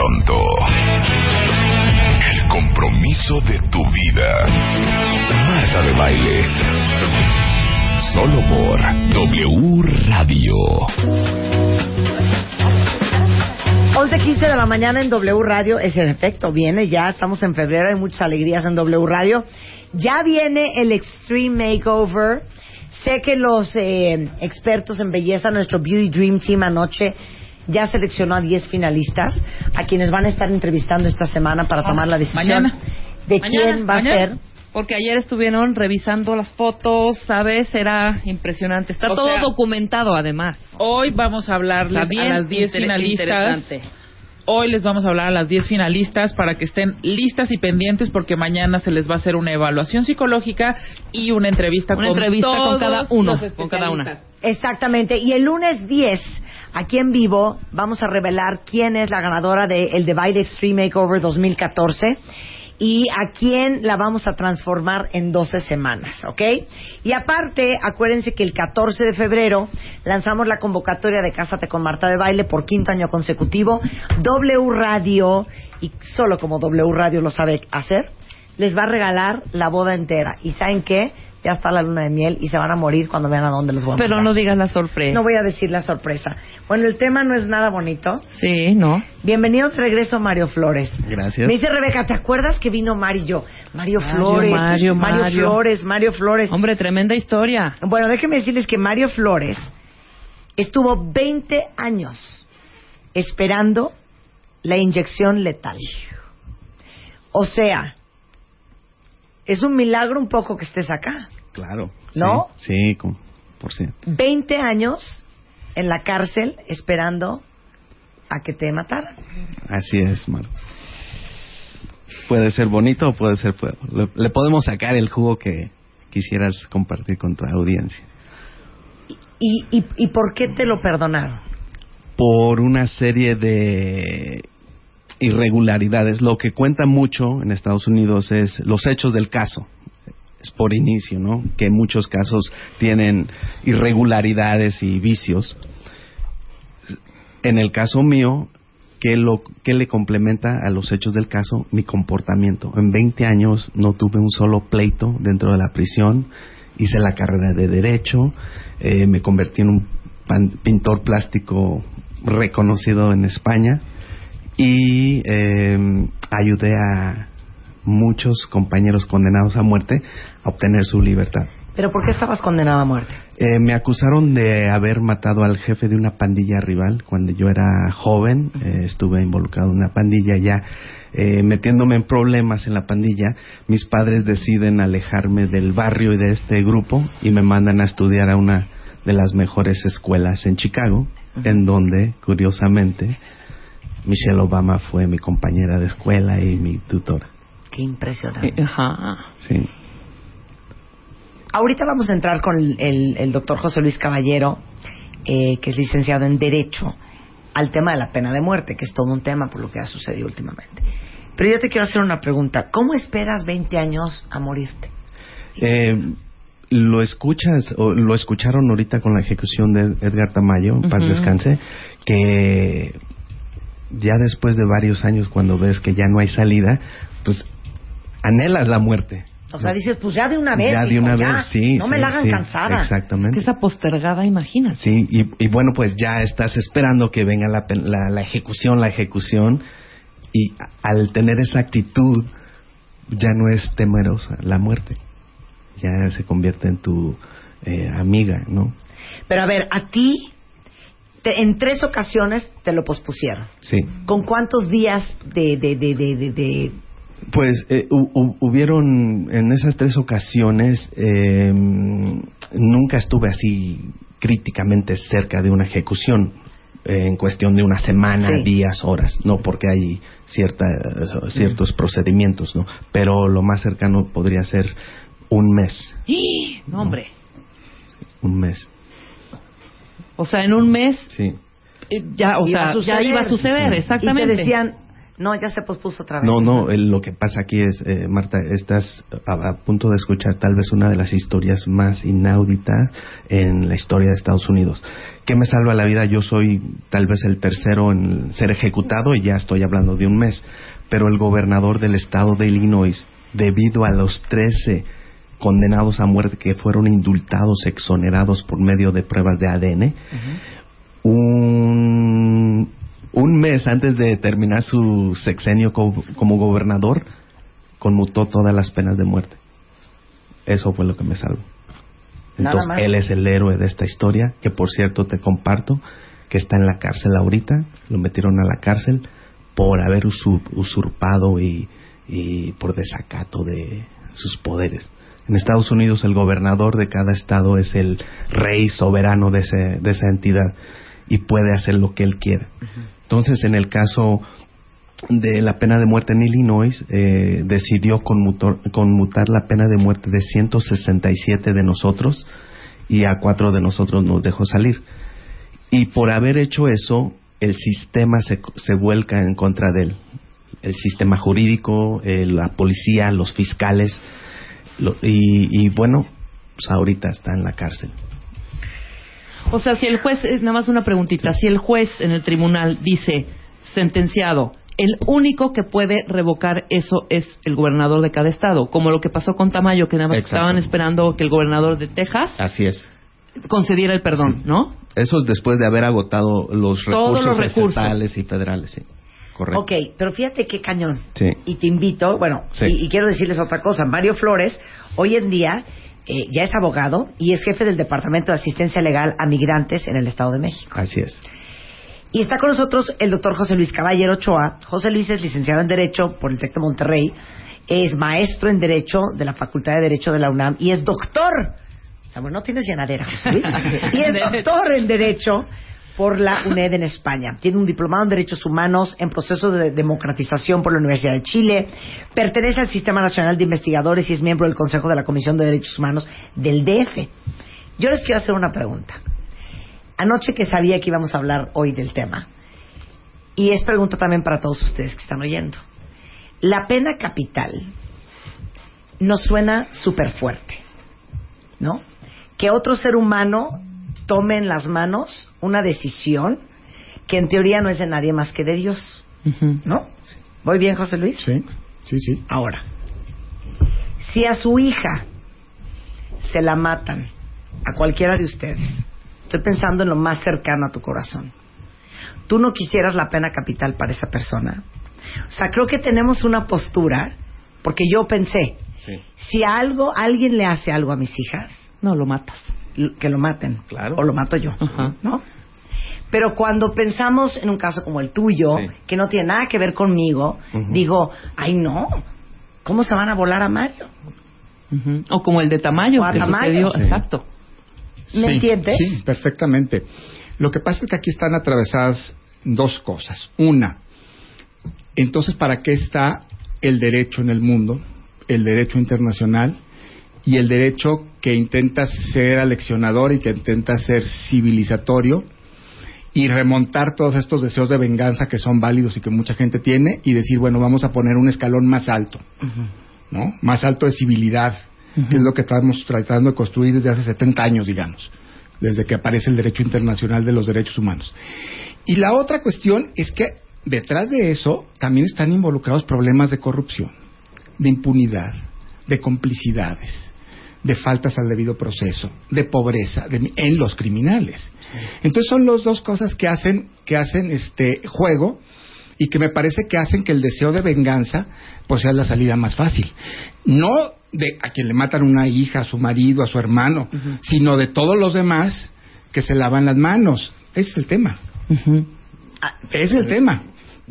pronto. El compromiso de tu vida. Marta de baile. Solo por W Radio. 11.15 de la mañana en W Radio, es en efecto, viene ya, estamos en febrero, hay muchas alegrías en W Radio. Ya viene el Extreme Makeover. Sé que los eh, expertos en belleza, nuestro Beauty Dream Team anoche, ya seleccionó a 10 finalistas, a quienes van a estar entrevistando esta semana para tomar la decisión Mañana. de Mañana, quién va mañana. a ser. Porque ayer estuvieron revisando las fotos, ¿sabes? Era impresionante. Está O todo sea, documentado, además. Hoy vamos a hablarles a las 10 inter- finalistas. Hoy les vamos a hablar a las 10 finalistas para que estén listas y pendientes porque mañana se les va a hacer una evaluación psicológica y una entrevista Una con entrevista con cada uno, los con cada una. Exactamente. Y el lunes 10, aquí en vivo, vamos a revelar quién es la ganadora de el Divide Extreme Makeover 2014 y a quién la vamos a transformar en 12 semanas, ¿ok? Y aparte, acuérdense que el 14 de febrero lanzamos la convocatoria de Cásate con Marta de Baile por quinto año consecutivo. W Radio, y solo como W Radio lo sabe hacer, les va a regalar la boda entera. ¿Y saben qué? Ya está la luna de miel y se van a morir cuando vean a dónde los voy a Pero mandar. no digas la sorpresa. No voy a decir la sorpresa. Bueno, el tema no es nada bonito. Sí, ¿no? Bienvenido de regreso, Mario Flores. Gracias. Me dice Rebeca, ¿te acuerdas que vino Mario y yo? Mario, Mario, Flores. Mario, Mario. Flores, Mario Flores. Hombre, tremenda historia. Bueno, déjenme decirles que Mario Flores estuvo 20 años esperando la inyección letal. O sea, es un milagro un poco que estés acá. Claro. ¿No? Sí, por cierto. 20 años en la cárcel esperando a que te mataran. Así es, Mar. Puede ser bonito o puede ser. Le, le podemos sacar el jugo que quisieras compartir con tu audiencia. ¿Y, y, y por qué te lo perdonaron? Por una serie de irregularidades. Lo que cuenta mucho en Estados Unidos es los hechos del caso. Es por inicio, ¿no? Que muchos casos tienen irregularidades y vicios. En el caso mío, ¿qué, lo, qué le complementa a los hechos del caso? Mi comportamiento. En 20 años no tuve un solo pleito dentro de la prisión. Hice la carrera de Derecho. eh, me convertí en un pan- pintor plástico reconocido en España. Y eh, ayudé a muchos compañeros condenados a muerte a obtener su libertad. ¿Pero por qué estabas condenado a muerte? Eh, me acusaron de haber matado al jefe de una pandilla rival cuando yo era joven. eh, estuve involucrado en una pandilla ya. eh, metiéndome en problemas en la pandilla, mis padres deciden alejarme del barrio y de este grupo y me mandan a estudiar a una de las mejores escuelas en Chicago, en donde, curiosamente, Michelle Obama fue mi compañera de escuela y mi tutora. Qué impresionante. Eh, Ajá. Sí. Ahorita vamos a entrar con el, doctor José Luis Caballero, eh, que es licenciado en Derecho, al tema de la pena de muerte, que es todo un tema por lo que ha sucedido últimamente. Pero yo te quiero hacer una pregunta. ¿Cómo esperas 20 años a morirte? Eh, lo escuchas o lo escucharon ahorita con la ejecución de Edgar Tamayo, en paz Ujú. descanse, que ya después de varios años cuando ves que ya no hay salida, pues anhelas la muerte. O sea, dices, pues ya de una vez. ya de una ya. vez, sí. No me la hagan sí, cansada. Exactamente. Que esa postergada, imagínate. Sí, y, y bueno, pues ya estás esperando que venga la, la, la ejecución, la ejecución, y a- al tener esa actitud, ya no es temerosa la muerte, ya se convierte en tu eh, amiga, ¿no? Pero a ver, a ti, te- en tres ocasiones te lo pospusieron. Sí. ¿Con cuántos días de, de, de, de, de- Pues eh, hu- hu- hubieron en esas tres ocasiones, eh, nunca estuve así críticamente cerca de una ejecución. eh, en cuestión de una semana, Sí. días, horas, no porque hay cierta, ciertos procedimientos, ¿no? Pero lo más cercano podría ser un mes, ¡Ih! No, hombre. un mes, O sea, en un mes sí. eh, ya, o Iba a sea, ya suceder. iba a suceder, Sí. exactamente. Y te decían, no, ya se pospuso otra vez. No, no, el- lo que pasa aquí es, eh, Marta, estás a, a punto de escuchar tal vez una de las historias más inauditas en la historia de Estados Unidos. ¿Qué me salva la vida? Yo soy tal vez el tercero en ser ejecutado y ya estoy hablando de un mes. Pero el gobernador del estado de Illinois, debido a los 13 condenados a muerte que fueron indultados, exonerados por medio de pruebas de ADN, un, un mes antes de terminar su sexenio co- como gobernador, conmutó todas las penas de muerte. Eso fue lo que me salvó. Entonces, él es el héroe de esta historia, que por cierto te comparto, que está en la cárcel ahorita, lo metieron a la cárcel por haber usu- usurpado y, y por desacato de sus poderes. En Estados Unidos el gobernador de cada estado es el rey soberano de, ese- de esa entidad y puede hacer lo que él quiera. Entonces, en el caso de la pena de muerte en Illinois, eh, decidió conmutor- conmutar la pena de muerte de 167 de nosotros y a cuatro de nosotros nos dejó salir. Y por haber hecho eso, el sistema se, se vuelca en contra de él. El sistema jurídico, eh, la policía, los fiscales. Lo- y, y bueno, pues ahorita está en la cárcel. O sea, si el juez, eh, nada más una preguntita, si el juez en el tribunal dice sentenciado, el único que puede revocar eso es el gobernador de cada estado, como lo que pasó con Tamayo, que nada más estaban esperando que el gobernador de Texas Así es. concediera el perdón, ¿no? Eso es después de haber agotado los Todos recursos, los recursos. estatales y federales, sí. Correcto. Ok, pero fíjate qué cañón. Sí. Y te invito, bueno, Sí. y, y quiero decirles otra cosa. Mario Flores, hoy en día, eh, ya es abogado y es jefe del Departamento de Asistencia Legal a Migrantes en el Estado de México. Así es. Y está con nosotros el doctor José Luis Caballero Ochoa. José Luis es licenciado en Derecho por el TEC de Monterrey, es maestro en Derecho de la Facultad de Derecho de la UNAM y es doctor. Bueno, no tienes llenadera, José Luis. Y es doctor en Derecho por la UNED en España. Tiene un diplomado en Derechos Humanos en proceso de democratización por la Universidad de Chile. Pertenece al Sistema Nacional de Investigadores y es miembro del Consejo de la Comisión de Derechos Humanos del DF. Yo les quiero hacer una pregunta. Anoche que sabía que íbamos a hablar hoy del tema, y es pregunta también para todos ustedes que están oyendo. La pena capital nos suena súper fuerte, ¿no? Que otro ser humano tome en las manos una decisión que en teoría no es de nadie más que de Dios, ¿no? ¿Voy bien, José Luis? Sí, sí, sí. Ahora, si a su hija se la matan, a cualquiera de ustedes, estoy pensando en lo más cercano a tu corazón, tú no quisieras la pena capital para esa persona. O sea, creo que tenemos una postura, porque yo pensé, si a algo, alguien le hace algo a mis hijas, No, lo matas. Que lo maten. Claro. O lo mato yo. Ajá. ¿No? Pero cuando pensamos en un caso como el tuyo, Sí. que no tiene nada que ver conmigo, digo, ay no, ¿cómo se van a volar a Mario? O como el de Tamayo, O a que Tamayo, sucedió, sí. exacto. ¿Me Sí, entiendes? Sí, perfectamente. Lo que pasa es que aquí están atravesadas dos cosas. Una, entonces, ¿para qué está el derecho en el mundo? El derecho internacional y el derecho que intenta ser aleccionador y que intenta ser civilizatorio y remontar todos estos deseos de venganza que son válidos y que mucha gente tiene y decir, bueno, vamos a poner un escalón más alto, ¿no? Más alto de civilidad, que es lo que estamos tratando de construir desde hace 70 años, digamos, desde que aparece el derecho internacional de los derechos humanos. Y la otra cuestión es que detrás de eso también están involucrados problemas de corrupción, de impunidad, de complicidades, de faltas al debido proceso, de pobreza de- en los criminales. Entonces son las dos cosas que hacen que hacen este juego y que me parece que hacen que el deseo de venganza pues sea la salida más fácil. No de a quien le matan una hija, a su marido, a su hermano, sino de todos los demás que se lavan las manos. Ese es el tema. Ah, es el tema.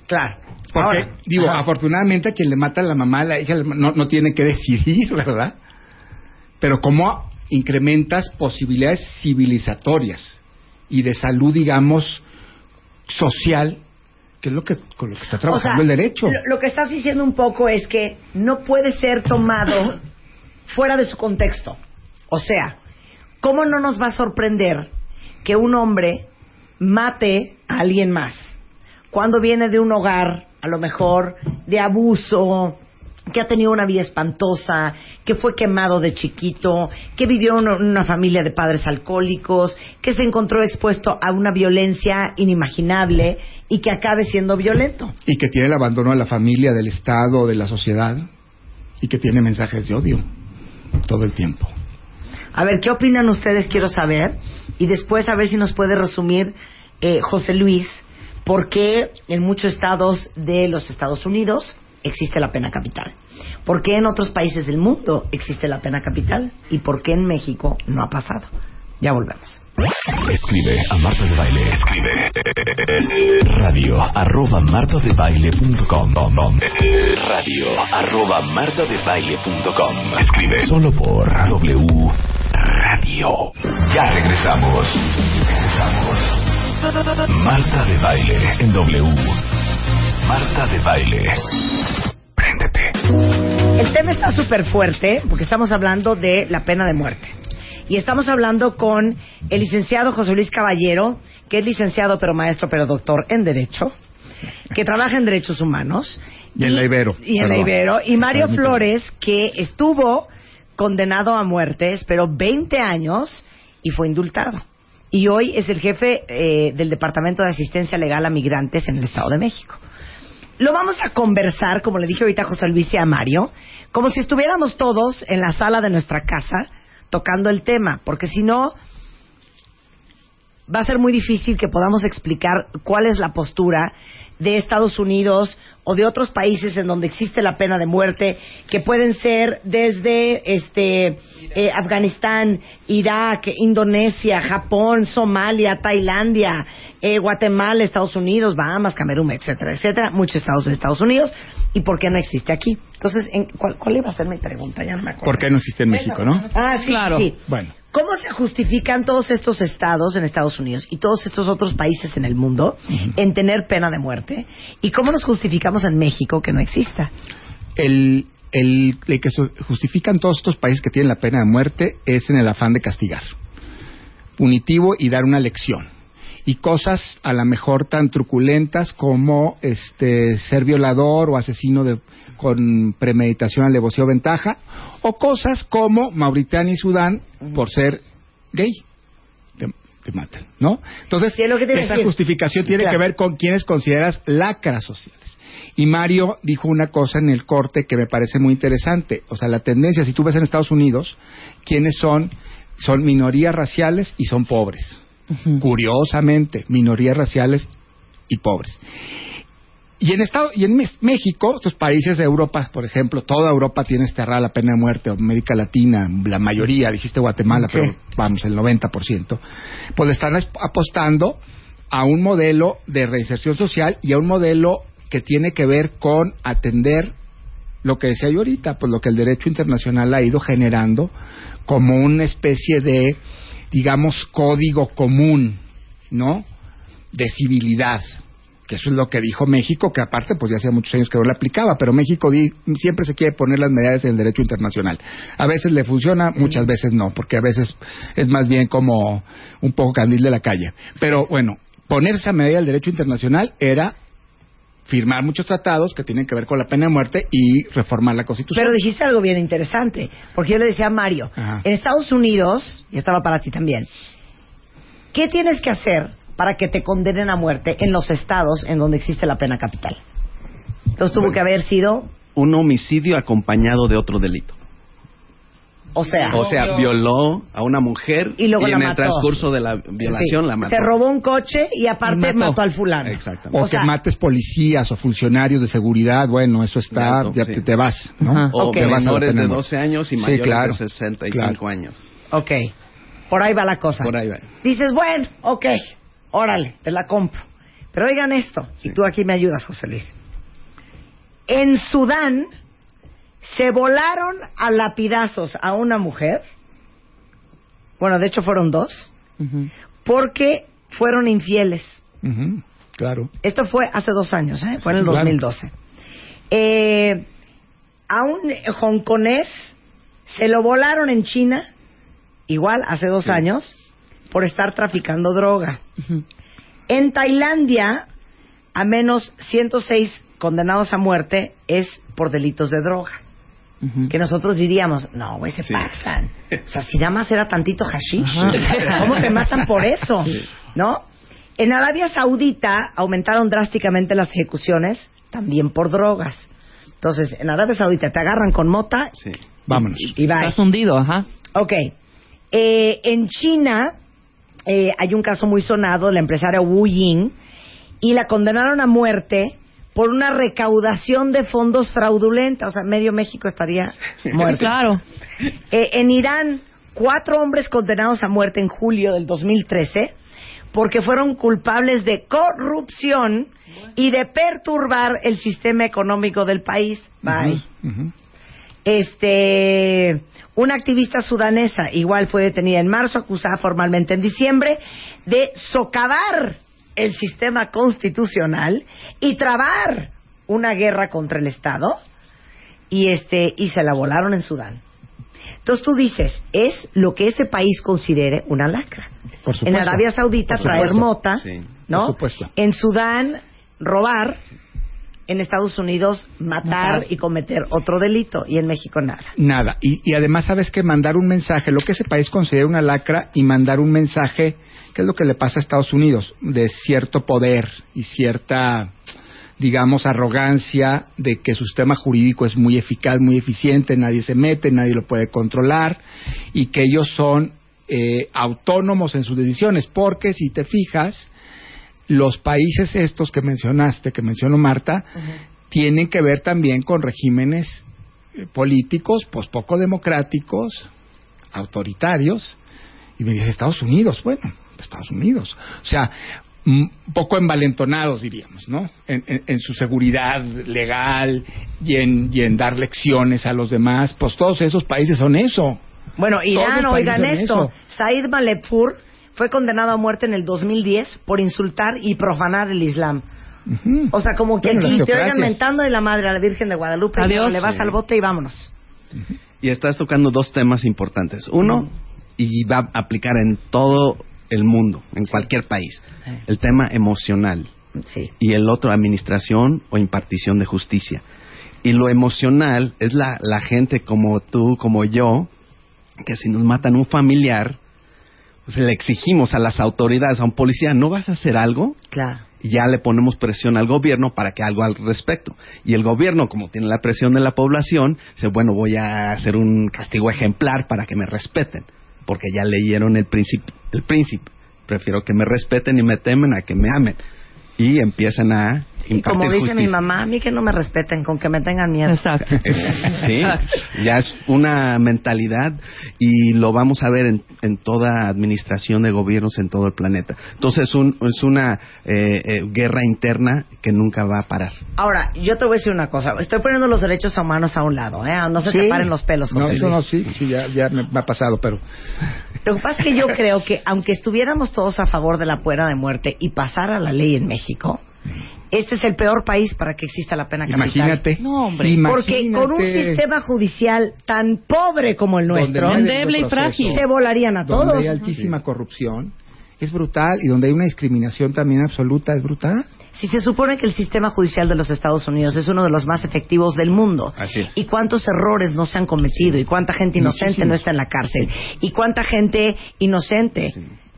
claro. Porque, Ahora, digo, ajá. afortunadamente a quien le mata a la mamá, a la hija, no, no tiene que decidir, ¿verdad? Pero cómo incrementas posibilidades civilizatorias y de salud, digamos, social, que es lo que con lo que está trabajando O sea, el derecho. Lo, lo que estás diciendo un poco es que no puede ser tomado fuera de su contexto. O sea, ¿cómo no nos va a sorprender que un hombre mate a alguien más cuando viene de un hogar, a lo mejor, de abuso, que ha tenido una vida espantosa, que fue quemado de chiquito, que vivió en una, familia de padres alcohólicos, que se encontró expuesto a una violencia inimaginable y que acabe siendo violento? Y que tiene el abandono de la familia, del Estado, de la sociedad, y que tiene mensajes de odio todo el tiempo. A ver, ¿qué opinan ustedes? Quiero saber. Y después a ver si nos puede resumir eh, José Luis por qué en muchos estados de los Estados Unidos existe la pena capital. ¿Por qué en otros países del mundo existe la pena capital? ¿Y por qué en México no ha pasado? Ya volvemos. Escribe a Marta de Baile. Escribe radio arroba martadebaile.com radio arroba martadebaile.com Escribe solo por W Radio. Ya regresamos. Regresamos. Marta de Baile en W. Marta de Baile. Préndete. El tema está súper fuerte porque estamos hablando de la pena de muerte. Y estamos hablando con el licenciado José Luis Caballero, que es licenciado pero maestro pero doctor en Derecho, que trabaja en Derechos Humanos. Y en la Ibero. Y en la. Ibero. Y Mario. Flores, que estuvo condenado a muerte, esperó 20 años y fue indultado. Y hoy es el jefe eh, del Departamento de Asistencia Legal a Migrantes en el Estado de México. Lo vamos a conversar, como le dije ahorita a José Luis y a Mario, como si estuviéramos todos en la sala de nuestra casa tocando el tema, porque si no, va a ser muy difícil que podamos explicar cuál es la postura de Estados Unidos o de otros países en donde existe la pena de muerte, que pueden ser desde este eh, Afganistán, Irak, Indonesia, Japón, Somalia, Tailandia, eh, Guatemala, Estados Unidos, Bahamas, Camerún, etcétera, etcétera, muchos estados de Estados Unidos, y por qué no existe aquí. Entonces, ¿en ¿cuál, ¿cuál iba a ser mi pregunta? Ya no me acuerdo. ¿Por qué no existe en México, no? Ah, sí, Claro. sí. Bueno. ¿Cómo se justifican todos estos estados en Estados Unidos y todos estos otros países en el mundo en tener pena de muerte? ¿Y cómo nos justificamos en México que no exista? el, el, el que justifican todos estos países que tienen la pena de muerte es en el afán de castigar. Punitivo y dar una lección. Y cosas a lo mejor tan truculentas como este ser violador o asesino de, con premeditación, alevosía o ventaja, o cosas como Mauritania y Sudán por ser gay. Te, te matan, ¿no? Entonces, es esa decir. justificación tiene Claro. que ver con quienes consideras lacras sociales. Y Mario dijo una cosa en el corte que me parece muy interesante. O sea, la tendencia, si tú ves en Estados Unidos, quienes son, son minorías raciales y son pobres. Curiosamente, minorías raciales y pobres. Y en, Estado, y en México, estos países de Europa, por ejemplo, toda Europa tiene esterrada la pena de muerte, o América Latina, la mayoría, dijiste Guatemala, Sí. pero vamos, el 90%, pues le están es- apostando a un modelo de reinserción social y a un modelo que tiene que ver con atender lo que decía yo ahorita, pues lo que el derecho internacional ha ido generando como una especie de, digamos, código común, ¿no? De civilidad, que eso es lo que dijo México, que aparte, pues ya hacía muchos años que no lo aplicaba, pero México di- siempre se quiere poner las medallas en el derecho internacional. A veces le funciona, muchas veces no, porque a veces es más bien como un poco candil de la calle. Pero bueno, ponerse a medalla del derecho internacional era firmar muchos tratados que tienen que ver con la pena de muerte y reformar la Constitución. Pero dijiste algo bien interesante, porque yo le decía a Mario, Ajá. en Estados Unidos, y estaba para ti también, ¿qué tienes que hacer para que te condenen a muerte en los estados en donde existe la pena capital? Entonces tuvo que haber sido, Un homicidio acompañado de otro delito. o sea, O sea, violó a una mujer Y luego la en el mató. transcurso de la violación sí, la mató. se robó un coche y aparte Y mató. mató. al fulano. Exactamente. o, o que sea- mates policías o funcionarios de seguridad, bueno, eso está, Eso, ya sí. te, te vas, ¿no? Ajá. O Ok. Te vas a la menores de muerte. 12 años y Sí, mayores claro, de 65 claro. años. Ok, por ahí va la cosa. Por ahí va. Dices, bueno, ok, órale, te la compro. Pero oigan esto, y Sí. tú aquí me ayudas, José Luis. En Sudán se volaron a lapidazos a una mujer, bueno, de hecho fueron dos, porque fueron infieles. Claro. Esto fue hace dos años, ¿eh? fue en el Claro. 2012. Eh, a un hongkonés se lo volaron en China, igual hace dos años, por estar traficando droga. En Tailandia, a menos 106 condenados a muerte es por delitos de droga. Que nosotros diríamos, no, güey, se pasan. O sea, si nada más era tantito hashish, ¿cómo te matan por eso? ¿No? En Arabia Saudita aumentaron drásticamente las ejecuciones, también por drogas. Entonces, en Arabia Saudita te agarran con mota Sí. Vámonos. y bye. Estás hundido, ajá. Ok. Eh, en China eh, hay un caso muy sonado, la empresaria Wu Ying, y la condenaron a muerte por una recaudación de fondos fraudulenta. O sea, medio México estaría muerto. Claro. Eh, en Irán, cuatro hombres condenados a muerte en julio del 2013 porque fueron culpables de corrupción y de perturbar el sistema económico del país. Bye. Ujú. Este, una activista sudanesa igual fue detenida en marzo, acusada formalmente en diciembre de socavar el sistema constitucional y trabar una guerra contra el Estado y este y se la volaron en Sudán. Entonces tú dices, es lo que ese país considere una lacra. Por En. Arabia Saudita Por traer mota, Sí. ¿no? Por. En Sudán robar, en Estados Unidos matar, Matar. y cometer otro delito y en México nada. Nada. Y, y además, sabes que mandar un mensaje, lo que ese país considera una lacra y mandar un mensaje, ¿qué es lo que le pasa a Estados Unidos? De cierto poder y cierta, digamos, arrogancia de que su sistema jurídico es muy eficaz, muy eficiente, nadie se mete, nadie lo puede controlar y que ellos son eh, autónomos en sus decisiones. Porque si te fijas, los países estos que mencionaste, que mencionó Marta, tienen que ver también con regímenes eh, políticos, pues poco democráticos, autoritarios, y me dice Estados Unidos, bueno, Estados Unidos, o sea, un poco envalentonados diríamos, ¿no? En, en- en su seguridad legal y en, y en dar lecciones a los demás, pues todos esos países son eso. Bueno, Irán, oigan esto. Said Malepur fue condenado a muerte en el 2010 por insultar y profanar el Islam. O sea, como que Bueno, aquí te oigan mentando de la madre a la Virgen de Guadalupe y Adiós. le vas Sí. al bote y vámonos. Y estás tocando dos temas importantes. Uno, y va a aplicar en todo el mundo, en cualquier país. El tema emocional. Sí. Y el otro, administración o impartición de justicia. Y lo emocional es la, la gente como tú, como yo, que si nos matan un familiar, pues le exigimos a las autoridades, a un policía, ¿no vas a hacer algo? Claro. ya le ponemos presión al gobierno para que algo al respecto. Y el gobierno, como tiene la presión de la población, dice, bueno, voy a hacer un castigo ejemplar para que me respeten, porque ya leyeron el príncipe. El príncipe. Prefiero que me respeten y me temen a que me amen. Y empiezan a Y como dice mi justicia. mamá, a mí que no me respeten, con que me tengan miedo. Exacto. Sí, ya es una mentalidad y lo vamos a ver en, en toda administración de gobiernos en todo el planeta. Entonces es, un- es una eh, eh, guerra interna que nunca va a parar. Ahora, yo te voy a decir una cosa. Estoy poniendo los derechos humanos a un lado, ¿eh? No se te Sí. paren los pelos, No, José eso Luis. no, sí, sí, ya, ya me, me ha pasado, pero Lo que pasa es que yo creo que aunque estuviéramos todos a favor de la pena de muerte y pasara la ley en México, este es el peor país para que exista la pena capital. imagínate. No, hombre. Porque con un sistema judicial tan pobre como el nuestro, Endeble y frágil. se volarían a donde todos. hay altísima corrupción, es brutal, y donde hay una discriminación también absoluta, es brutal. Si se supone que el sistema judicial de los Estados Unidos es uno de los más efectivos del mundo, Así es. y cuántos errores no se han cometido, y cuánta gente inocente no está en la cárcel, y cuánta gente inocente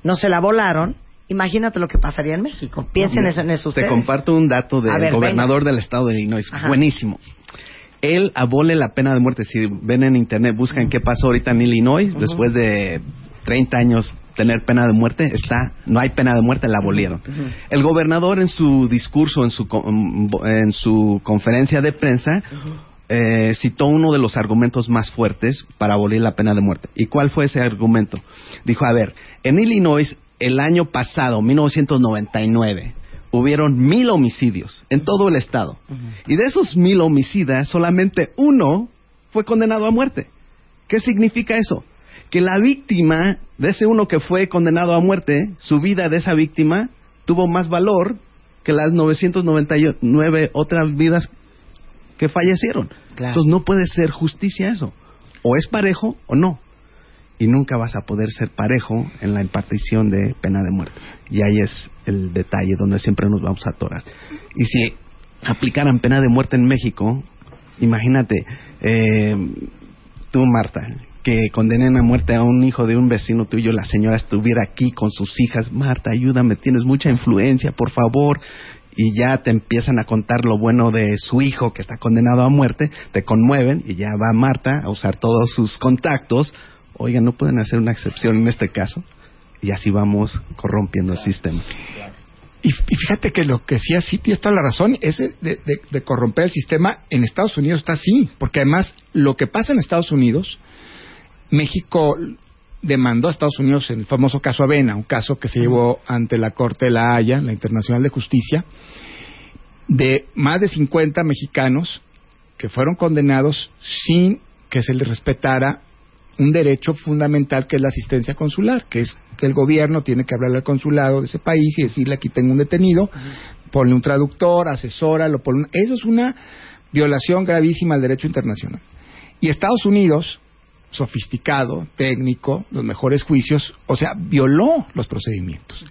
no se la volaron, imagínate lo que pasaría en México. Piensen eso en eso Te ustedes. comparto un dato del ver, gobernador del estado de Illinois. Ajá. Buenísimo. Él abole la pena de muerte. Si ven en internet, buscan qué pasó ahorita en Illinois, después de 30 años tener pena de muerte, está, no hay pena de muerte, la abolieron. El gobernador en su discurso, en su, en su conferencia de prensa, eh, citó uno de los argumentos más fuertes para abolir la pena de muerte. ¿Y cuál fue ese argumento? Dijo, a ver, en Illinois el año pasado, 1999, hubieron mil homicidios en todo el estado. Y de esos mil homicidas, solamente uno fue condenado a muerte. ¿Qué significa eso? Que la víctima de ese uno que fue condenado a muerte, su vida de esa víctima tuvo más valor que las 999 otras vidas que fallecieron. Claro. Entonces no puede ser justicia eso. O es parejo o no. Y nunca vas a poder ser parejo en la impartición de pena de muerte. Y ahí es el detalle donde siempre nos vamos a atorar. Y si aplicaran pena de muerte en México, imagínate, eh, tú Marta, que condenen a muerte a un hijo de un vecino tuyo, la señora estuviera aquí con sus hijas, Marta, ayúdame, tienes mucha influencia, por favor, y ya te empiezan a contar lo bueno de su hijo que está condenado a muerte, te conmueven y ya va Marta a usar todos sus contactos, oigan, no pueden hacer una excepción en este caso, y así vamos corrompiendo el sistema. Y, y fíjate que lo que sí así tiene toda la razón, de, de- de corromper el sistema en Estados Unidos está así, porque además lo que pasa en Estados Unidos, México demandó a Estados Unidos en el famoso caso Avena, un caso que se llevó ante la Corte de la Haya, la Internacional de Justicia, de más de 50 mexicanos que fueron condenados sin que se les respetara un derecho fundamental que es la asistencia consular, que es que el gobierno tiene que hablarle al consulado de ese país y decirle aquí tengo un detenido, ponle un traductor, asesóralo, ponle un- eso es una violación gravísima al derecho internacional. Y Estados Unidos, sofisticado, técnico, los mejores juicios, o sea, violó los procedimientos.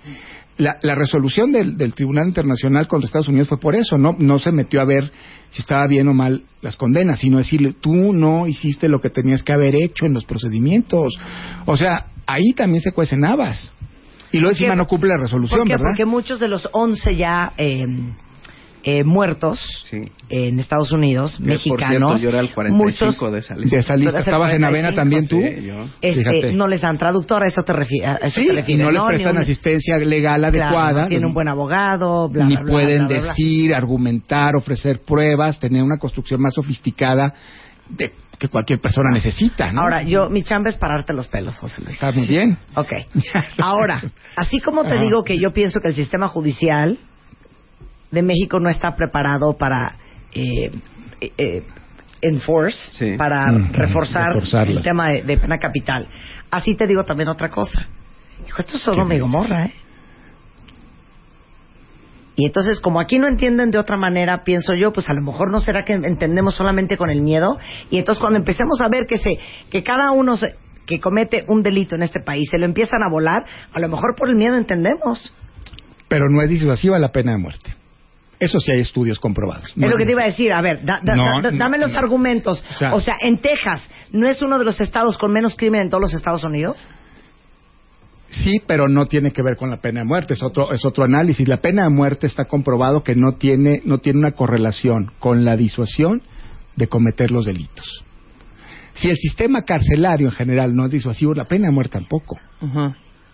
La, la resolución del, del Tribunal Internacional contra Estados Unidos fue por eso, no, no se metió a ver si estaba bien o mal las condenas, sino decirle, tú no hiciste lo que tenías que haber hecho en los procedimientos. O sea, ahí también se cuecen habas. Y luego encima no cumple la resolución, ¿Por qué? ¿verdad? Porque muchos de los 11 ya eh, eh, muertos Sí. en Estados Unidos, Que, por mexicanos, cierto, yo era el 45 muchos de esa lista. De esa ¿Estabas en Avena 45, también tú? Sí, yo. este, Fíjate. no les dan traductor, a eso te refieres. Sí, y no les prestan asistencia legal adecuada. tiene un buen abogado, bla, ni bla, bla, pueden bla, bla, bla. decir, argumentar, ofrecer pruebas, tener una construcción más sofisticada de que cualquier persona necesita. ¿no? Ahora, yo, mi chamba es pararte los pelos, José Luis. Está muy bien. Ok. Ahora, así como te Ajá. digo que yo pienso que el sistema judicial de México no está preparado para eh, eh, enforce, Sí. para Mm, reforzar el tema de, de pena capital. Así te digo también otra cosa. Hijo, esto es solo ¿Qué me Gomorra, ¿eh? Y entonces, como aquí no entienden de otra manera, pienso yo, pues a lo mejor no será que entendemos solamente con el miedo. Y entonces, cuando empecemos a ver que se, que cada uno se- que comete un delito en este país se lo empiezan a volar, a lo mejor por el miedo entendemos. Pero no es disuasiva la pena de muerte. Eso sí hay estudios comprobados. No es lo que te iba a decir. A ver, da- da- No, da- no, dame los no. argumentos. O sea- o sea, en Texas, ¿no es uno de los estados con menos crimen en todos los Estados Unidos? Sí, pero no tiene que ver con la pena de muerte, es otro, es otro análisis. La pena de muerte está comprobado que no tiene, no tiene una correlación con la disuasión de cometer los delitos. Si el sistema carcelario en general no es disuasivo, la pena de muerte tampoco.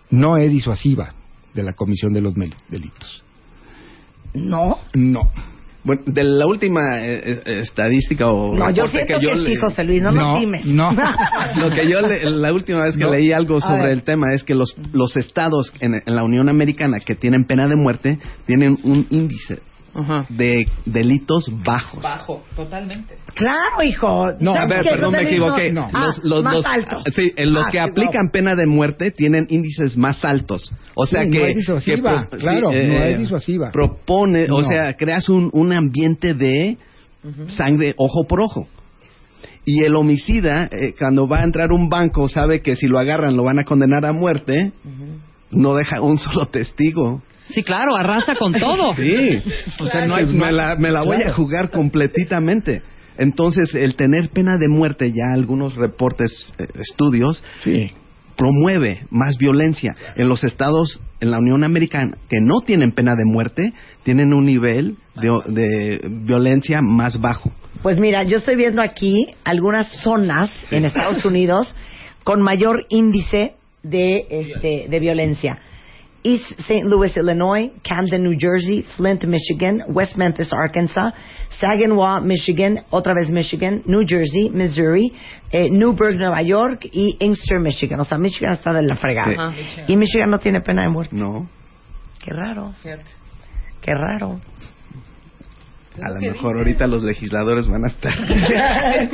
No es disuasiva de la comisión de los delitos. No. No. Bueno, de la última eh, eh, estadística o No, yo siento que, sí, le- José Luis, no, No, nos times. no. Lo que yo le- la última vez que No. leí algo sobre el tema es que los los estados en, en la Unión Americana que tienen pena de muerte tienen un índice de delitos bajos. Bajo, totalmente. Claro, hijo. No, ¿Sabes A ver, perdón, me equivoqué. No. Los, Ah, los- más los- alto. sí, en los Ah, que sí, aplican no. pena de muerte tienen índices más altos. O sea Sí, no que es disuasiva, que claro, no es disuasiva. Propone, o No. sea, creas un, un ambiente de sangre ojo por ojo. Y el homicida, eh, cuando va a entrar un banco, sabe que si lo agarran lo van a condenar a muerte, no deja un solo testigo. Sí, claro, arrasa con todo. Sí. O sea, no hay- me la, me la voy a jugar completamente. Entonces, el tener pena de muerte, ya algunos reportes, eh, estudios, Sí. promueve más violencia. En los estados, en la Unión Americana, que no tienen pena de muerte, tienen un nivel de, de violencia más bajo. Pues mira, yo estoy viendo aquí algunas zonas en Estados Unidos con mayor índice de, este, de violencia. East St. Louis, Illinois, Camden, New Jersey, Flint, Michigan, West Memphis, Arkansas, Saginaw, Michigan, otra vez Michigan, New Jersey, Missouri, eh, Newburgh, Nueva York y Inkster, Michigan. O sea, Michigan está de la fregada. Sí. Y Michigan no tiene pena de muerte. No, Qué raro, qué raro. A lo mejor ahorita los legisladores van a estar.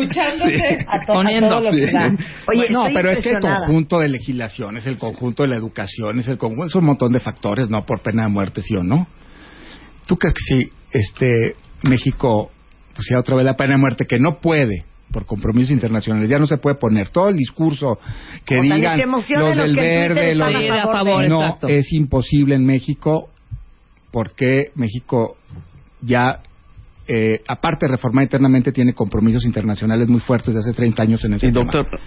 Poniendo. que Sí. dan. Oye, no, pero es que el conjunto de legislación, es el conjunto de la educación, es el conjunto, es un montón de factores, no por pena de muerte, sí o no. ¿Tú crees que si este México pusiera otra vez la pena de muerte, que no puede, por compromisos internacionales, ya no se puede poner todo el discurso que O digan los los del verde, los a a favor no exacto. es imposible en México porque México ya eh, aparte de reformar internamente tiene compromisos internacionales muy fuertes de hace 30 años en ese Y tema. doctor,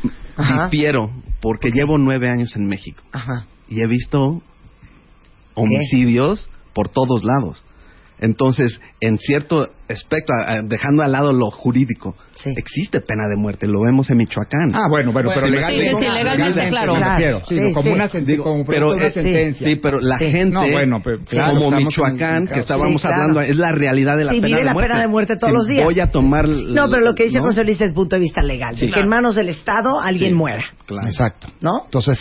difiero, porque llevo nueve años en México Ajá. y he visto homicidios por todos lados. Entonces, en cierto aspecto, dejando al lado lo jurídico, Sí. existe pena de muerte. Lo vemos en Michoacán. Ah, bueno, bueno, pero Bueno, legalmente, sí, sí, legalmente, claro. me refiero, Sí, sino como sí. una, Digo, como pero, de una eh, sentencia. Sí, pero la Sí. gente, No, bueno, pero claro, como Michoacán, en- que estábamos Sí, claro. hablando, es la realidad de la Sí, pena vive de la muerte. pena de muerte todos Sí, los días. Voy a tomar... No, pero lo que dice ¿no? José Luis es punto de vista legal. Sí. Que en manos del Estado alguien Sí. muera. Claro. Exacto. ¿No? Entonces,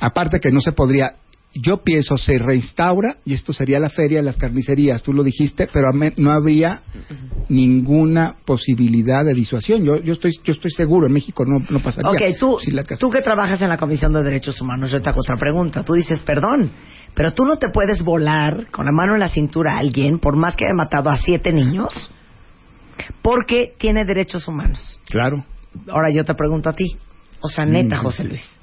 aparte que no se podría, yo pienso se reinstaura y esto sería la feria de las carnicerías, tú lo dijiste, pero no habría ninguna posibilidad de disuasión. Yo, yo estoy, yo estoy seguro en México no, no pasaría. Ok, la tú que trabajas en la Comisión de Derechos Humanos, yo te hago otra pregunta. Tú dices, perdón, pero tú no te puedes volar con la mano en la cintura a alguien, por más que haya matado a siete niños, porque tiene derechos humanos. Claro. Ahora yo te pregunto a ti. O sea, neta, Mm. José Luis.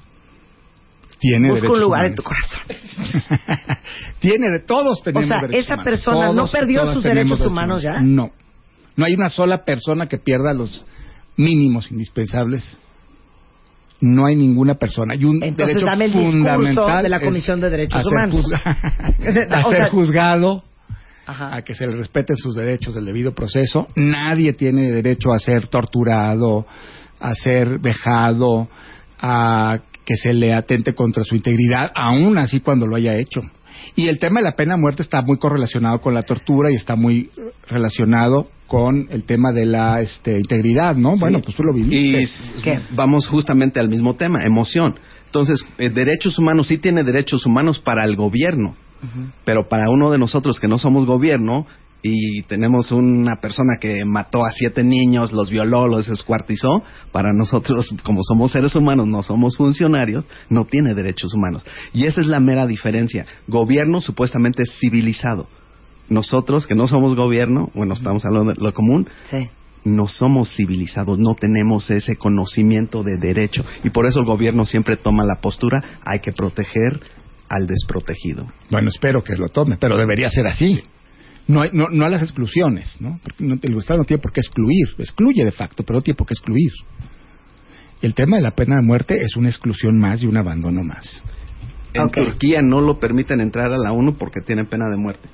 Tiene Busca un lugar en tu corazón. Tiene de todos tenemos O sea, derechos esa humanos. persona no perdió sus derechos humanos ya. No. No hay una sola persona que pierda los mínimos indispensables. No hay ninguna persona. Y un Entonces, derecho dame el discurso fundamental de la Comisión de Derechos a ser Humanos. juzga- a O ser sea- juzgado, Ajá. a que se le respeten sus derechos del debido proceso. Nadie tiene derecho a ser torturado, a ser vejado, a que se le atente contra su integridad, aún así cuando lo haya hecho. Y el tema de la pena de muerte está muy correlacionado con la tortura y está muy relacionado con el tema de la este, integridad, ¿no? Bueno, pues tú lo Y viviste. s- ¿Qué? vamos justamente al mismo tema, emoción. Entonces, eh, derechos humanos sí tiene derechos humanos para el gobierno, pero para uno de nosotros que no somos gobierno y tenemos una persona que mató a siete niños, los violó, los descuartizó, para nosotros, como somos seres humanos, no somos funcionarios, no tiene derechos humanos. Y esa es la mera diferencia. Gobierno supuestamente es civilizado. Nosotros, que no somos gobierno, bueno, estamos hablando de lo común, Sí. no somos civilizados, no tenemos ese conocimiento de derecho y por eso el gobierno siempre toma la postura, hay que proteger al desprotegido. Bueno, espero que lo tome, pero debería ser así. No, hay- no, no a las exclusiones, ¿no? Porque no, el Estado no tiene por qué excluir, excluye de facto, pero no tiene por qué excluir. Y el tema de la pena de muerte es una exclusión más y un abandono más. En. Turquía no lo permiten entrar a la ONU porque tienen pena de muerte.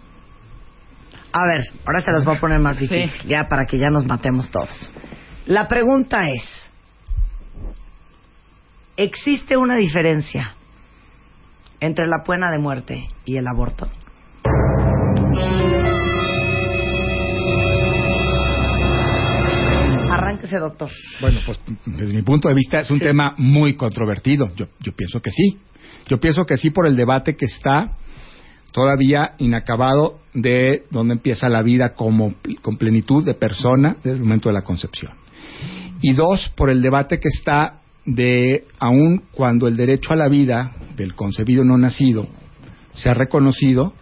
A ver, ahora se las voy a poner más Sí. difícil, ya para que ya nos matemos todos. La pregunta es, ¿existe una diferencia entre la pena de muerte y el aborto? Doctor. Bueno, pues desde mi punto de vista es un Sí. tema muy controvertido. Yo, yo pienso que sí. Yo pienso que sí por el debate que está todavía inacabado de dónde empieza la vida como con plenitud de persona desde el momento de la concepción. Y dos, por el debate que está de aun cuando el derecho a la vida del concebido no nacido se ha reconocido,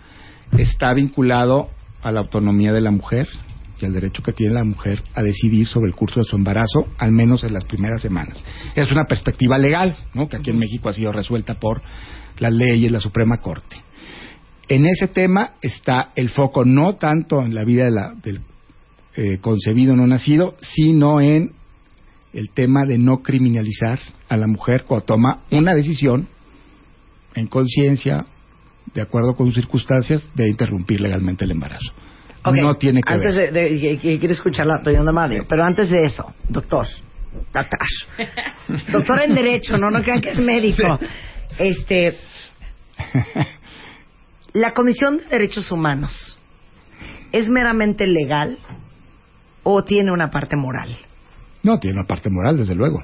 está vinculado a la autonomía de la mujer y al derecho que tiene la mujer a decidir sobre el curso de su embarazo, al menos en las primeras semanas. Es una perspectiva legal, ¿no? que aquí en México ha sido resuelta por las leyes, la Suprema Corte. En ese tema está el foco no tanto en la vida de la- del eh, concebido no nacido, sino en el tema de no criminalizar a la mujer cuando toma una decisión en conciencia, de acuerdo con sus circunstancias, de interrumpir legalmente el embarazo. No tiene que antes ver. De, de- quiero escuchar la opinión de Mario, pero antes de eso, doctor, Tatash. doctor en Derecho, no, no crean que es médico. Este, la Comisión de Derechos Humanos, ¿es meramente legal o tiene una parte moral? No, tiene una parte moral, desde luego.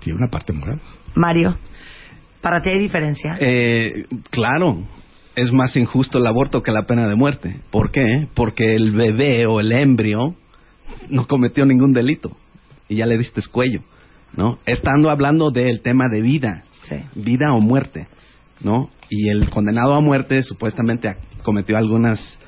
Tiene una parte moral. Mario, ¿para ti hay diferencia? Eh, claro, es más injusto el aborto que la pena de muerte. ¿Por qué? Porque el bebé o el embrio no cometió ningún delito y ya le diste cuello, ¿no? Estando hablando del tema de vida, Sí. vida o muerte, ¿no? Y el condenado a muerte supuestamente cometió algunas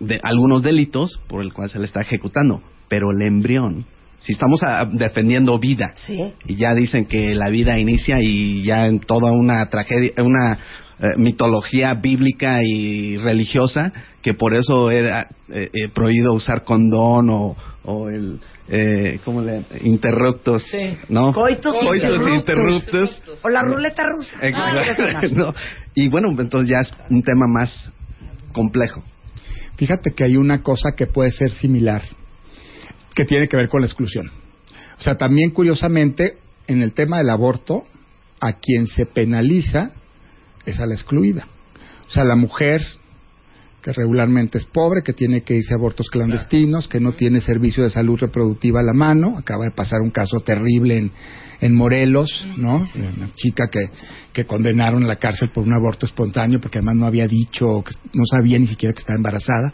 de algunos delitos por el cual se le está ejecutando, pero el embrión, si estamos a- defendiendo vida Sí. y ya dicen que la vida inicia y ya en toda una tragedia, una eh, mitología bíblica y religiosa que por eso era eh, eh, prohibido usar condón o, o el eh, ¿cómo le interruptos, Sí. ¿no? Coitus interruptus. interruptus. O la ruleta rusa. Exacto. No, Y bueno, entonces ya es un tema más complejo. Fíjate que hay una cosa que puede ser similar, que tiene que ver con la exclusión. O sea, también curiosamente, en el tema del aborto, a quien se penaliza es a la excluida. O sea, la mujer que regularmente es pobre, que tiene que irse a abortos clandestinos, que no tiene servicio de salud reproductiva a la mano. Acaba de pasar un caso terrible en, en Morelos, ¿no? Una chica que, que condenaron a la cárcel por un aborto espontáneo porque además no había dicho, no sabía ni siquiera que estaba embarazada.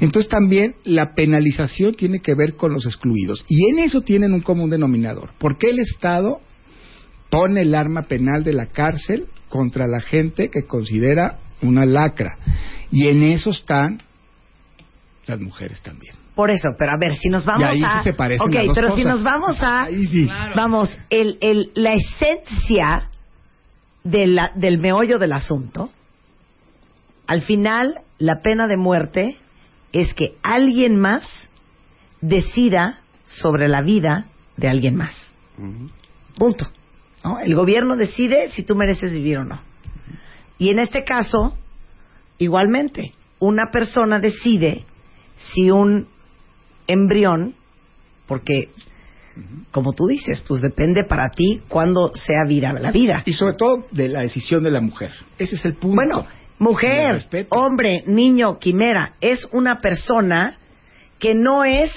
Entonces también la penalización tiene que ver con los excluidos. Y en eso tienen un común denominador. ¿Por qué el Estado pone el arma penal de la cárcel contra la gente que considera una lacra? Y en eso están las mujeres también. Por eso, pero a ver, si nos vamos Y ahí sí a... se parecen ok, las dos pero si nos vamos a... Ahí sí. Vamos, el, el, la esencia de la, del meollo del asunto, al final, la pena de muerte es que alguien más decida sobre la vida de alguien más. Punto. ¿No? El gobierno decide si tú mereces vivir o no. Y en este caso, igualmente, una persona decide si un embrión, porque, como tú dices, pues depende para ti cuándo sea vida la vida. Y sobre todo de la decisión de la mujer. Ese es el punto. Bueno, mujer, hombre, niño, quimera, es una persona que no es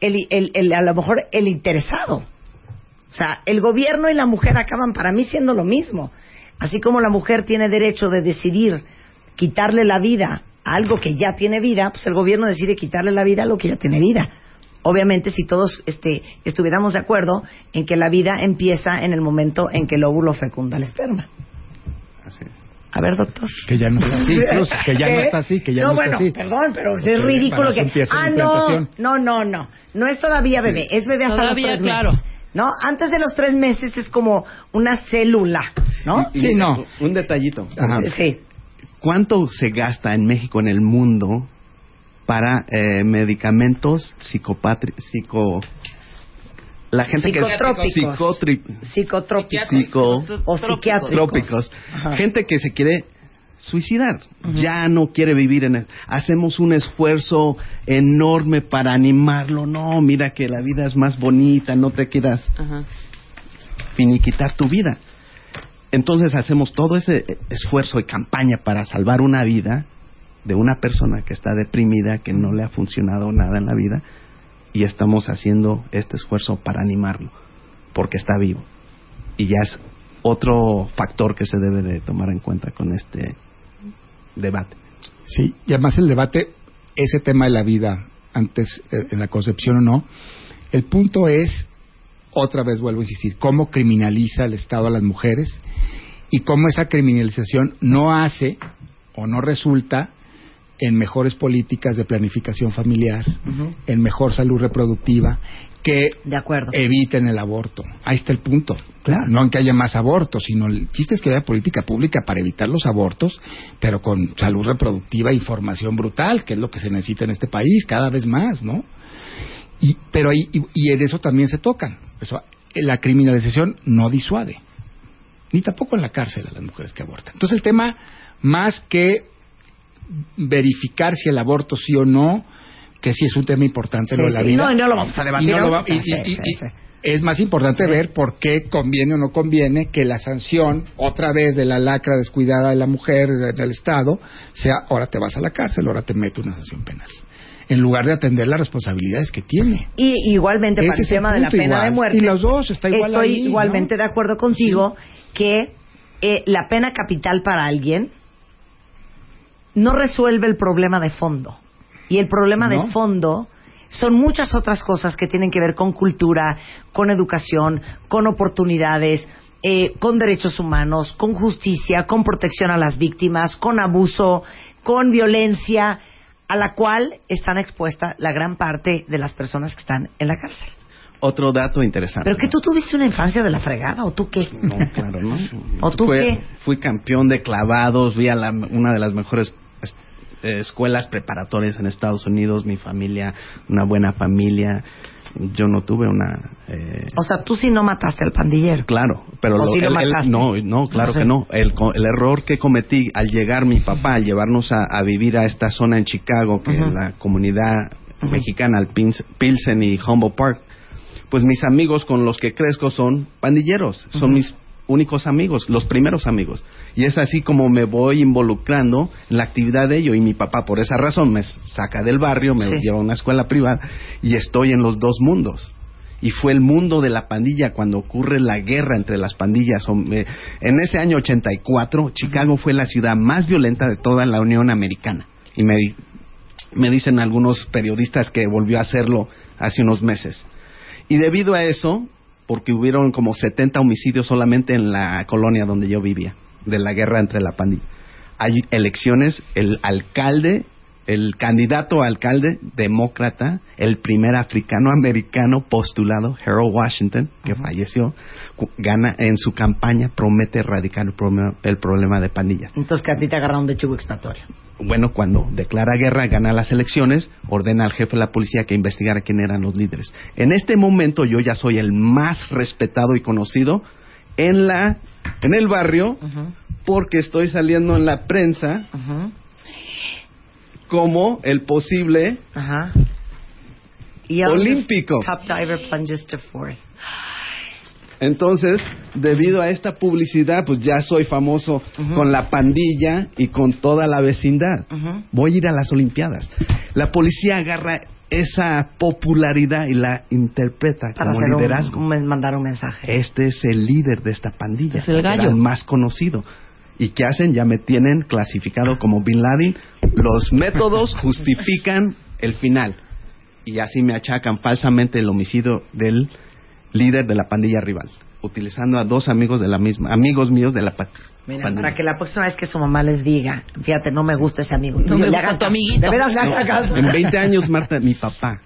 el, el- el- a lo mejor el interesado. O sea, el gobierno y la mujer acaban para mí siendo lo mismo. Así como la mujer tiene derecho de decidir quitarle la vida a algo que ya tiene vida, pues el gobierno decide quitarle la vida a lo que ya tiene vida. Obviamente, si todos este, estuviéramos de acuerdo en que la vida empieza en el momento en que el óvulo fecunda el esperma. Así. A ver, doctor. Que ya no está así, Cruz, que ya no está así, que ya no, bueno, está así. perdón, pero es ridículo que... Ah, no, no, no, no. No es todavía bebé, es bebé hasta Todavía, los tres claro. ¿No? Antes de los tres meses es como una célula, ¿no? Sí, no. Un detallito. Ajá. Sí. ¿Cuánto se gasta en México, en el mundo, para eh, medicamentos psicopatri psico la gente que Psicotrópicos. psicotri- Psicotrópicos. psico O psiquiátricos. trópicos. Ajá. gente que se quiere suicidar ya no quiere vivir en el- hacemos un esfuerzo enorme para animarlo no mira que la vida es más bonita no te quieras Ajá. finiquitar tu vida. Entonces hacemos todo ese esfuerzo y campaña para salvar una vida de una persona que está deprimida, que no le ha funcionado nada en la vida, y estamos haciendo este esfuerzo para animarlo, porque está vivo. Y ya es otro factor que se debe de tomar en cuenta con este debate. Sí, y además el debate, ese tema de la vida, antes eh, en la concepción o no, el punto es, otra vez vuelvo a insistir, cómo criminaliza el Estado a las mujeres y cómo esa criminalización no hace o no resulta en mejores políticas de planificación familiar, en mejor salud reproductiva, que De acuerdo. eviten el aborto. Ahí está el punto. Claro. No en que haya más abortos, sino el chiste es que haya política pública para evitar los abortos, pero con salud reproductiva e información brutal, que es lo que se necesita en este país cada vez más, ¿no? Y, pero ahí, y, y en eso también se tocan. Eso, la criminalización no disuade, ni tampoco en la cárcel a las mujeres que abortan. Entonces el tema, más que verificar si el aborto sí o no, que sí es un tema importante Sí, lo de la sí. vida. No, no lo vamos a debatir Y no lo va- y- y- es más importante ver por qué conviene o no conviene que la sanción, otra vez de la lacra descuidada de la mujer, de- del Estado, sea ahora te vas a la cárcel, ahora te meto una sanción penal. En lugar de atender las responsabilidades que tiene. Y igualmente Ese para el tema de la pena igual. de muerte. Y los dos, está igual Estoy ahí, ¿no? igualmente de acuerdo contigo que eh, la pena capital para alguien no resuelve el problema de fondo. Y el problema No. de fondo son muchas otras cosas que tienen que ver con cultura, con educación, con oportunidades, eh, con derechos humanos, con justicia, con protección a las víctimas, con abuso, con violencia. a la cual están expuestas la gran parte de las personas que están en la cárcel. Otro dato interesante. ¿Pero que tú tuviste una infancia de la fregada o tú qué? No, claro, ¿no? ¿O tú Fue- qué? Fui campeón de clavados, vi a la- una de las mejores es- eh, escuelas preparatorias en Estados Unidos, mi familia, una buena familia. Yo no tuve una... eh, O sea, tú sí no mataste al pandillero. Claro, pero ¿O lo- sí lo el- mataste? no, no, claro No sé. que no. El, el error que cometí al llegar mi papá, al llevarnos a, a vivir a esta zona en Chicago, que Ujú. la comunidad mexicana, Pins- Pilsen y Humboldt Park, pues mis amigos con los que crezco son pandilleros, son Ujú. mis únicos amigos, los primeros amigos. Y es así como me voy involucrando en la actividad de ello. Y mi papá, por esa razón, me saca del barrio, me Sí. lleva a una escuela privada y estoy en los dos mundos y fue el mundo de la pandilla cuando ocurre la guerra entre las pandillas. Eh, En ese año 84, Chicago fue la ciudad más violenta de toda la Unión Americana. Y me, di- me dicen algunos periodistas que volvió a hacerlo hace unos meses. Y debido a eso, porque hubieron como 70 homicidios solamente en la colonia donde yo vivía, de la guerra entre la pandilla. Hay elecciones, el alcalde, el candidato a alcalde demócrata, el primer africano americano postulado, Harold Washington, que falleció, gana en su campaña, promete erradicar el problema, el problema de pandillas. Entonces que a ti te agarraron de chivo expiatorio. Bueno, cuando declara guerra, gana las elecciones, ordena al jefe de la policía que investigara quién eran los líderes. En este momento yo ya soy el más respetado y conocido en la en el barrio porque estoy saliendo en la prensa. Como el posible Ajá. Olímpico. Top diver plunges to fourth. Entonces, debido a esta publicidad, pues ya soy famoso con la pandilla y con toda la vecindad. Voy a ir a las Olimpiadas. La policía agarra esa popularidad y la interpreta Para como hacer liderazgo. un- mandar un mensaje. Este es el líder de esta pandilla. Es el gallo. El más conocido. ¿Y qué hacen? Ya me tienen clasificado como Bin Laden. Los métodos justifican el final. Y así me achacan falsamente el homicidio del líder de la pandilla rival, utilizando a dos amigos de la misma, amigos míos de la pa- Mira, pandilla. para que la próxima vez que su mamá les diga, fíjate, no me gusta ese amigo. No me le gusta tu amiguito. De veras le No, caso. en 20 años, Marta, mi papá,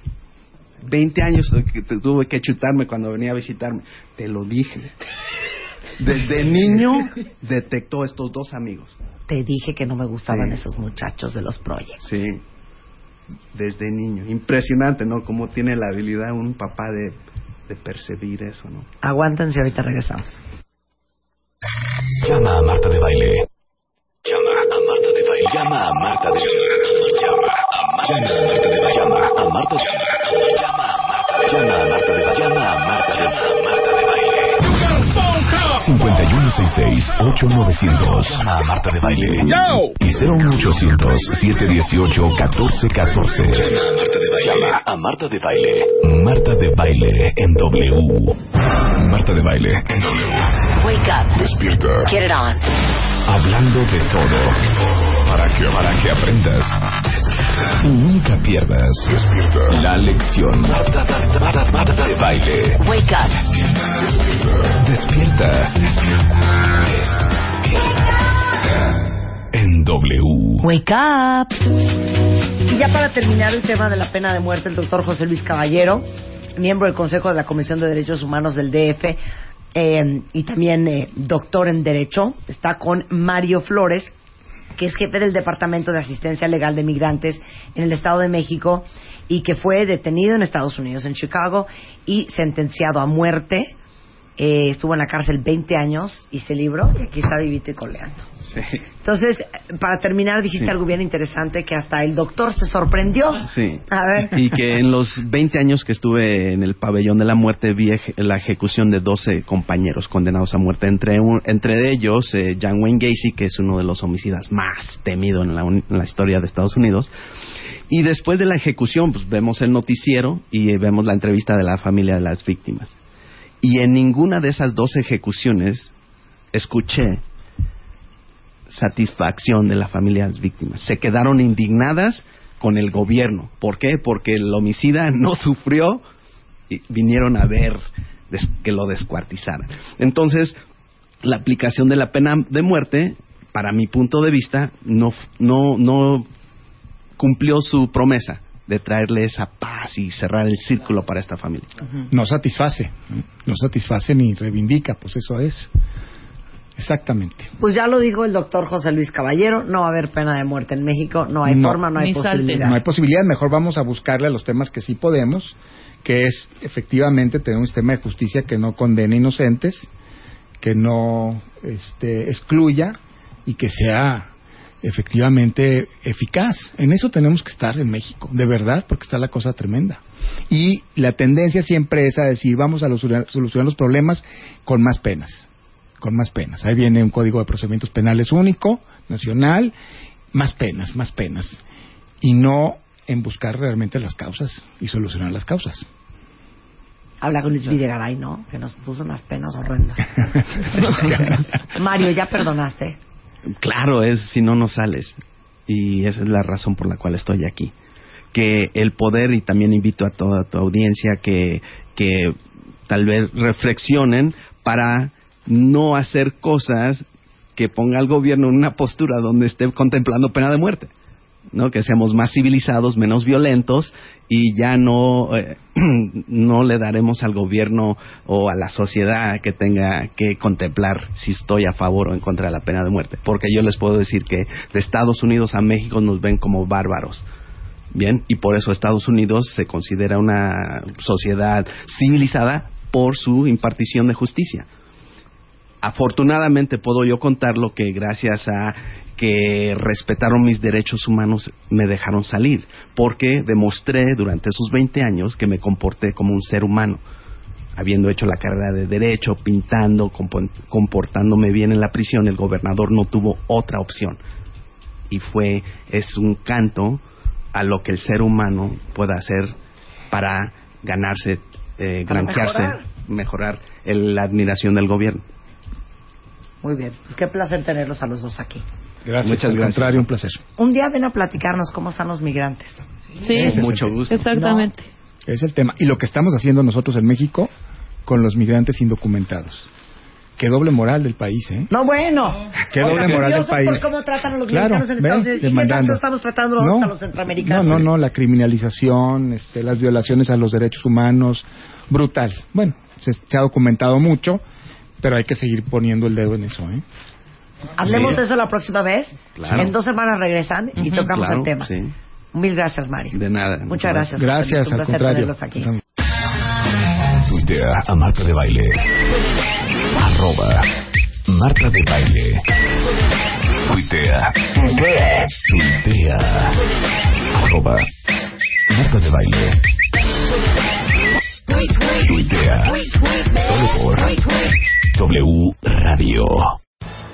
20 años que te- tuve que chutarme cuando venía a visitarme. Te lo dije. Desde niño detectó estos dos amigos. Te dije que no me gustaban Sí. esos muchachos de los proyectos. Sí. Desde niño. Impresionante, ¿no? Cómo tiene la habilidad un papá de, de percibir eso, ¿no? Aguántense, ahorita regresamos. Llama a Marta de Baile. Llama a Marta de Baile. Llama a Marta de Baile. Llama a Marta de Baile. Llama a Marta de Baile. Llama a Marta de Baile. Llama a Marta de Baile. Llama a Marta de Baile. 5166-8900. Llama a Marta de Baile. Y 01800-718-1414. Llama a Marta de Baile. Llama a Marta de Baile. Marta de Baile en W. Marta de Baile en W. Wake up. Despierta. Get it on. Hablando de todo. Para que, para que aprendas. Y nunca pierdas. Despierta. La lección. Marta, Marta, Marta, Marta de baile. Wake up. Despierta. Despierta. Despierta. En W. Wake up. Y ya para terminar el tema de la pena de muerte, el doctor José Luis Caballero, miembro del Consejo de la Comisión de Derechos Humanos del DF eh, y también eh, doctor en Derecho, está con Mario Flores, que es jefe del Departamento de Asistencia Legal de Migrantes en el Estado de México y que fue detenido en Estados Unidos, en Chicago, y sentenciado a muerte. Eh, estuvo en la cárcel 20 años y se libró y aquí está vivito y coleando. Sí. Entonces, para terminar, dijiste Sí. algo bien interesante que hasta el doctor se sorprendió. Sí. A ver. Y que en los 20 años que estuve en el pabellón de la muerte vi la ejecución de 12 compañeros condenados a muerte. Entre, un- entre ellos, eh, John Wayne Gacy, que es uno de los homicidas más temido en la, uni- en la historia de Estados Unidos. Y después de la ejecución, pues vemos el noticiero y eh, vemos la entrevista de la familia de las víctimas. Y en ninguna de esas dos ejecuciones escuché satisfacción de las víctimas. Se quedaron indignadas con el gobierno. ¿Por qué? Porque el homicida no sufrió y vinieron a ver que lo descuartizaran. Entonces, la aplicación de la pena de muerte, para mi punto de vista, no, no, no cumplió su promesa de traerle esa paz y cerrar el círculo para esta familia. No satisface, no satisface ni reivindica, pues eso es. Exactamente. Pues ya lo dijo el doctor José Luis Caballero, no va a haber pena de muerte en México, no hay No. forma, no hay Ni salte. posibilidad. No hay posibilidad, mejor vamos a buscarle a los temas que sí podemos, que es efectivamente tener un sistema de justicia que no condene inocentes, que no este, excluya y que sea efectivamente eficaz. En eso tenemos que estar en México, de verdad, porque está la cosa tremenda. Y la tendencia siempre es a decir, vamos a los- solucionar los problemas con más penas, con más penas. Ahí viene un código de procedimientos penales único, nacional, más penas, más penas. Y no en buscar realmente las causas y solucionar las causas. Habla con Luis Videgaray, ¿no? Que nos puso unas penas horrendas. Mario, ¿ya perdonaste? Claro, es si no, no sales. Y esa es la razón por la cual estoy aquí. Que el poder, y también invito a toda tu audiencia que, que tal vez reflexionen para no hacer cosas que ponga al gobierno en una postura donde esté contemplando pena de muerte. Que seamos más civilizados, menos violentos y ya no eh, no le daremos al gobierno o a la sociedad que tenga que contemplar si estoy a favor o en contra de la pena de muerte, porque yo les puedo decir que de Estados Unidos a México nos ven como bárbaros. Bien, y por eso Estados Unidos se considera una sociedad civilizada por su impartición de justicia. Afortunadamente puedo yo contarlo que gracias a que respetaron mis derechos humanos me dejaron salir, porque demostré durante esos 20 años que me comporté como un ser humano, habiendo hecho la carrera de derecho, pintando, compo- comportándome bien en la prisión, el gobernador no tuvo otra opción. Y fue, es un canto a lo que el ser humano pueda hacer para ganarse, eh, Para granjearse, mejorar. mejorar el- la admiración del gobierno. Muy bien, pues qué placer tenerlos a los dos aquí. Gracias. Muchas al gracias. contrario, un placer. Un día ven a platicarnos cómo están los migrantes. Sí, es Mucho gusto. exactamente. Es el tema. Y lo que estamos haciendo nosotros en México con los migrantes indocumentados. Qué doble moral del país, ¿eh? No, bueno. Qué O sea, doble moral del país. por cómo tratan a los Claro, mexicanos en Estados Unidos. ¿Y qué demandando. estamos tratando a los centroamericanos? No, no, no, la criminalización, este, las violaciones a los derechos humanos, brutal. Bueno, se, se ha documentado mucho, pero hay que seguir poniendo el dedo en eso, ¿eh? Hablemos Sí. de eso la próxima vez. Claro. En dos semanas regresan y Ujú. tocamos Claro, el tema. sí. Mil gracias, Mario. De nada. Muchas gracias. Gracias, Un al placer contrario. tenerlos aquí. Tuitea a Marta de Baile. Arroba Marta de Baile. Tuitea. Tuitea. Arroba Marta de Baile. Tuitea. Solo por W Radio.